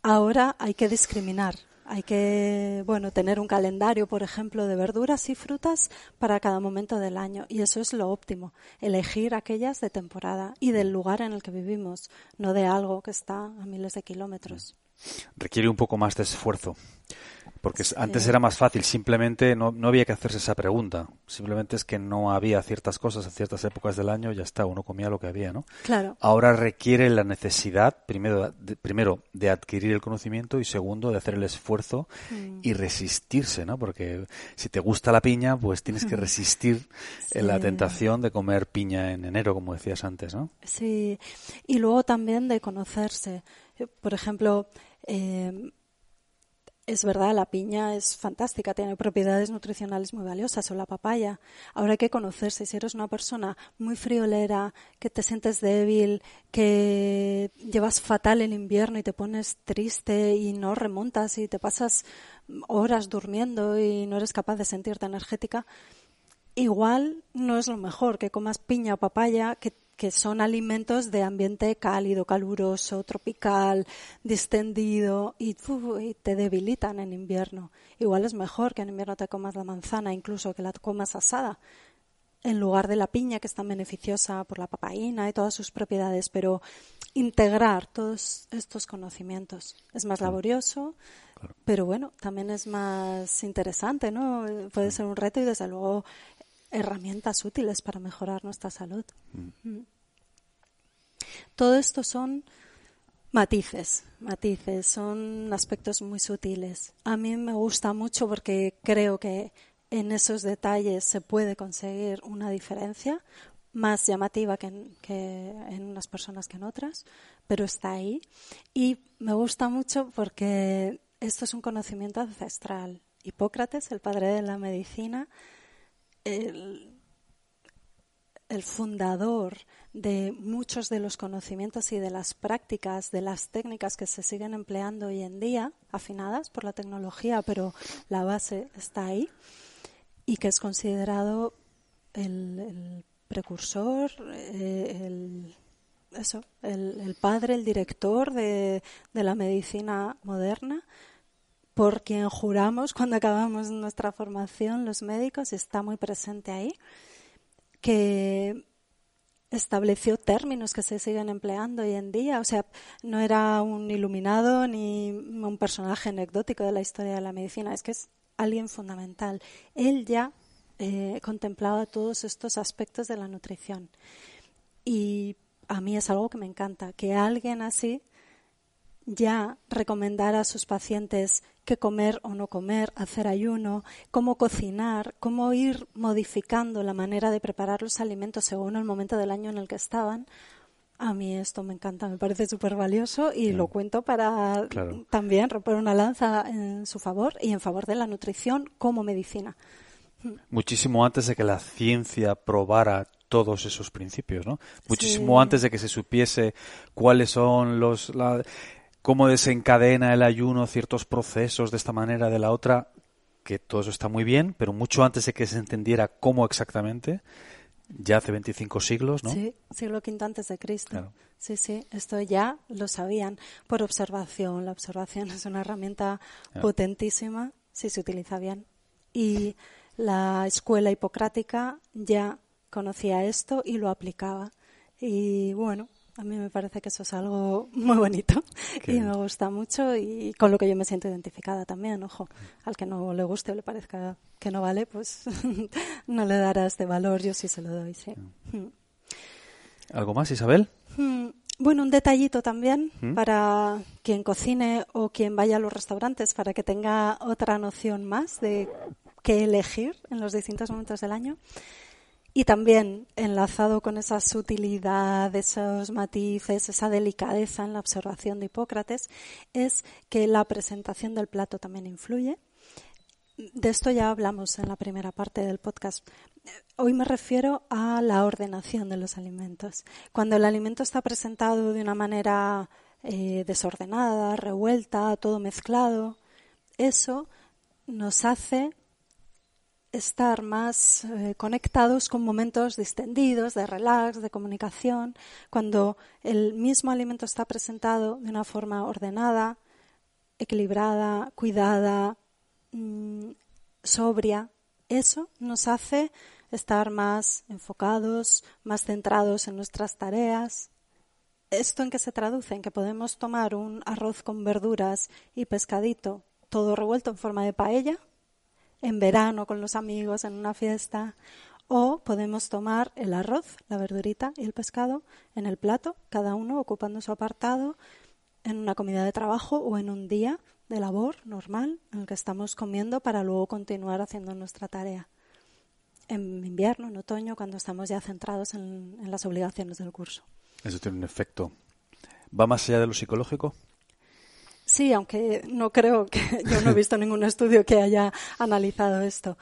ahora hay que discriminar hay que, bueno, tener un calendario, por ejemplo, de verduras y frutas para cada momento del año. Y eso es lo óptimo. Elegir aquellas de temporada y del lugar en el que vivimos, no de algo que está a miles de kilómetros. Requiere un poco más de esfuerzo. Porque antes era más fácil, simplemente no, no, había que hacerse esa pregunta. Simplemente es que no había ciertas cosas en ciertas épocas del año y ya está, uno comía lo que había, ¿no? Claro. Ahora requiere la necesidad, primero de, primero, de adquirir el conocimiento y segundo, de hacer el esfuerzo mm. y resistirse, ¿no? Porque si te gusta la piña, pues tienes que resistir la tentación de comer piña en enero, como decías antes, ¿no? Sí, y luego también de conocerse. Por ejemplo, eh, es verdad, la piña es fantástica, tiene propiedades nutricionales muy valiosas, o la papaya. Ahora hay que conocerse. Si eres una persona muy friolera, que te sientes débil, que llevas fatal el invierno y te pones triste y no remontas y te pasas horas durmiendo y no eres capaz de sentirte energética, igual no es lo mejor que comas piña o papaya, que que son alimentos de ambiente cálido, caluroso, tropical, distendido y, te debilitan en invierno. Igual es mejor que en invierno te comas la manzana, incluso que la comas asada, en lugar de la piña, que es tan beneficiosa por la papaína y todas sus propiedades, pero integrar todos estos conocimientos es más laborioso, pero bueno, también es más interesante, ¿no? Puede ser un reto y desde luego herramientas útiles para mejorar nuestra salud. Mm. Mm. Todo esto son matices, matices, son aspectos muy sutiles. A mí me gusta mucho porque creo que en esos detalles se puede conseguir una diferencia más llamativa que en, unas personas que en otras, pero está ahí. Y me gusta mucho porque esto es un conocimiento ancestral. Hipócrates, el padre de la medicina, el, fundador de muchos de los conocimientos y de las prácticas, de las técnicas que se siguen empleando hoy en día, afinadas por la tecnología, pero la base está ahí, y que es considerado el, precursor, eh, el, eso, el, padre, el director de, la medicina moderna, por quien juramos cuando acabamos nuestra formación los médicos, está muy presente ahí, que estableció términos que se siguen empleando hoy en día. O sea, no era un iluminado ni un personaje anecdótico de la historia de la medicina, es que es alguien fundamental. Él ya eh, contemplaba todos estos aspectos de la nutrición. Y a mí es algo que me encanta, que alguien así ya recomendara a sus pacientes qué comer o no comer, hacer ayuno, cómo cocinar, cómo ir modificando la manera de preparar los alimentos según el momento del año en el que estaban. A mí esto me encanta, me parece súper valioso y lo cuento para también romper una lanza en su favor y en favor de la nutrición como medicina muchísimo antes de que la ciencia probara todos esos principios, ¿no? Muchísimo antes de que se supiese cuáles son los cómo desencadena el ayuno ciertos procesos de esta manera de la otra, que todo eso está muy bien, pero mucho antes de que se entendiera cómo exactamente, ya hace 25 siglos, ¿no? Sí, siglo V antes de Cristo. Sí, sí, esto ya lo sabían por observación. La observación es una herramienta potentísima si se utiliza bien. Y la escuela hipocrática ya conocía esto y lo aplicaba. Y bueno, a mí me parece que eso es algo muy bonito y me gusta mucho y con lo que yo me siento identificada también. Ojo, al que no le guste o le parezca que no vale, pues no le dará este valor, yo sí se lo doy, sí. Mm. ¿Algo más, Isabel? Mm, bueno, un detallito también ¿Mm? para quien cocine o quien vaya a los restaurantes para que tenga otra noción más de que elegir en los distintos momentos del año. Y también enlazado con esa sutilidad, esos matices, esa delicadeza en la observación de Hipócrates, es que la presentación del plato también influye. De esto ya hablamos en la primera parte del podcast. Hoy me refiero a la ordenación de los alimentos. Cuando el alimento está presentado de una manera eh, desordenada, revuelta, todo mezclado, eso nos hace estar más eh, conectados con momentos distendidos, de relax, de comunicación, cuando el mismo alimento está presentado de una forma ordenada, equilibrada, cuidada, mm, sobria. Eso nos hace estar más enfocados, más centrados en nuestras tareas. ¿Esto en qué se traduce? En que podemos tomar un arroz con verduras y pescadito, todo revuelto en forma de paella, en verano con los amigos en una fiesta. O podemos tomar el arroz, la verdurita y el pescado en el plato, cada uno ocupando su apartado en una comida de trabajo o en un día de labor normal en el que estamos comiendo para luego continuar haciendo nuestra tarea. En invierno, en otoño, cuando estamos ya centrados en, en las obligaciones del curso. Eso tiene un efecto. ¿Va más allá de lo psicológico? Sí, aunque no creo que yo no he visto ningún estudio que haya analizado esto.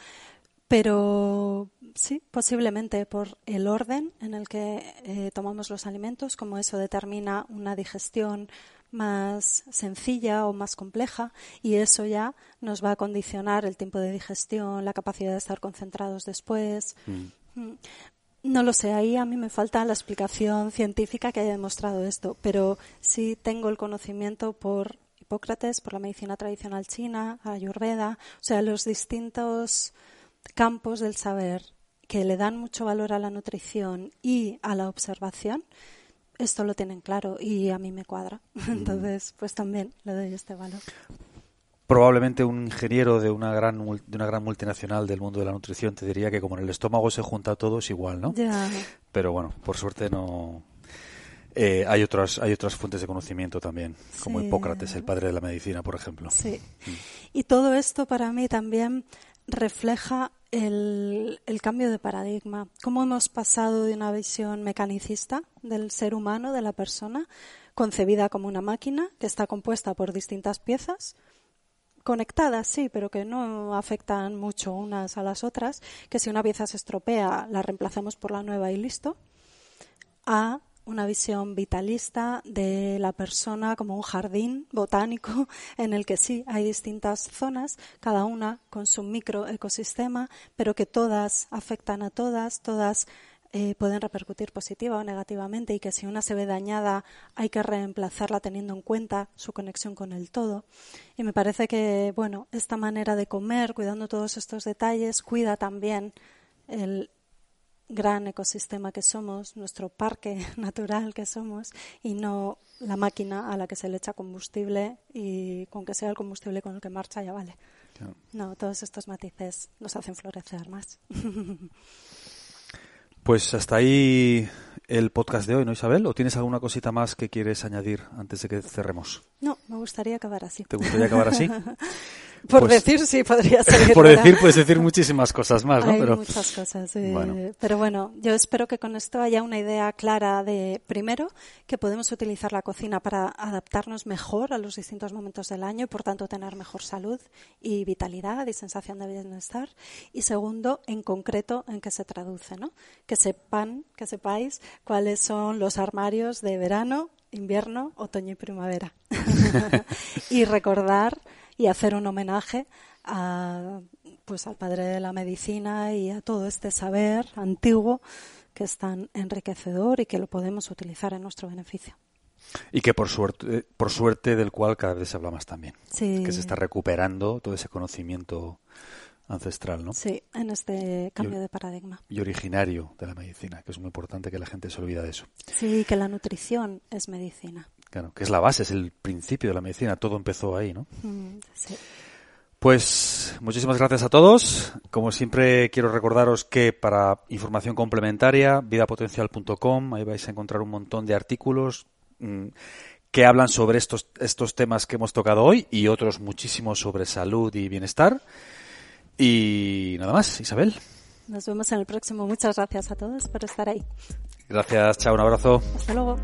Pero sí, posiblemente por el orden en el que eh, tomamos los alimentos, como eso determina una digestión más sencilla o más compleja y eso ya nos va a condicionar el tiempo de digestión, la capacidad de estar concentrados después. Mm. Mm. No lo sé, ahí a mí me falta la explicación científica que haya demostrado esto, pero sí tengo el conocimiento por Hipócrates, por la medicina tradicional china, Ayurveda, o sea, los distintos campos del saber que le dan mucho valor a la nutrición y a la observación, esto lo tienen claro y a mí me cuadra. Entonces, pues también le doy este valor. Probablemente un ingeniero de una gran de una gran multinacional del mundo de la nutrición te diría que como en el estómago se junta todo es igual, ¿no? Ya. Pero bueno, por suerte no eh, hay otras hay otras fuentes de conocimiento también, como Hipócrates, el padre de la medicina, por ejemplo. Sí. Mm. Y todo esto para mí también refleja el, el, cambio de paradigma. Cómo hemos pasado de una visión mecanicista del ser humano, de la persona, concebida como una máquina que está compuesta por distintas piezas, conectadas, sí, pero que no afectan mucho unas a las otras, que si una pieza se estropea la reemplazamos por la nueva y listo, a una visión vitalista de la persona como un jardín botánico en el que sí hay distintas zonas, cada una con su microecosistema, pero que todas afectan a todas, todas eh, pueden repercutir positiva o negativamente y que si una se ve dañada hay que reemplazarla teniendo en cuenta su conexión con el todo. Y me parece que, bueno, esta manera de comer, cuidando todos estos detalles, cuida también el gran ecosistema que somos, nuestro parque natural que somos y no la máquina a la que se le echa combustible y con que sea el combustible con el que marcha ya vale. No, todos estos matices nos hacen florecer más. Pues hasta ahí el podcast de hoy, ¿no, Isabel? ¿O tienes alguna cosita más que quieres añadir antes de que cerremos? No, me gustaría acabar así. ¿Te gustaría acabar así? Por pues, decir, sí, podría ser. por decir, puedes decir muchísimas cosas más, ¿no? Hay pero, muchas cosas. Eh, Pero bueno, yo espero que con esto haya una idea clara de, primero, que podemos utilizar la cocina para adaptarnos mejor a los distintos momentos del año y, por tanto, tener mejor salud y vitalidad y sensación de bienestar. Y segundo, en concreto, en qué se traduce, ¿no? Que sepan, que sepáis cuáles son los armarios de verano, invierno, otoño y primavera. y recordar y hacer un homenaje a, pues al padre de la medicina y a todo este saber antiguo que es tan enriquecedor y que lo podemos utilizar en nuestro beneficio. Y que por suerte, por suerte del cual cada vez se habla más también. Que se está recuperando todo ese conocimiento ancestral, ¿no? Sí, en este cambio de paradigma. Y originario de la medicina, que es muy importante que la gente se olvida de eso. Sí, que la nutrición es medicina. Claro, que es la base, es el principio de la medicina, todo empezó ahí, ¿no? Mm, sí. Pues muchísimas gracias a todos. Como siempre quiero recordaros que para información complementaria, vidapotencial.com, ahí vais a encontrar un montón de artículos mm, que hablan sobre estos, estos temas que hemos tocado hoy y otros muchísimos sobre salud y bienestar. Y nada más, Isabel. Nos vemos en el próximo. Muchas gracias a todos por estar ahí. Gracias, chao, un abrazo. Hasta luego.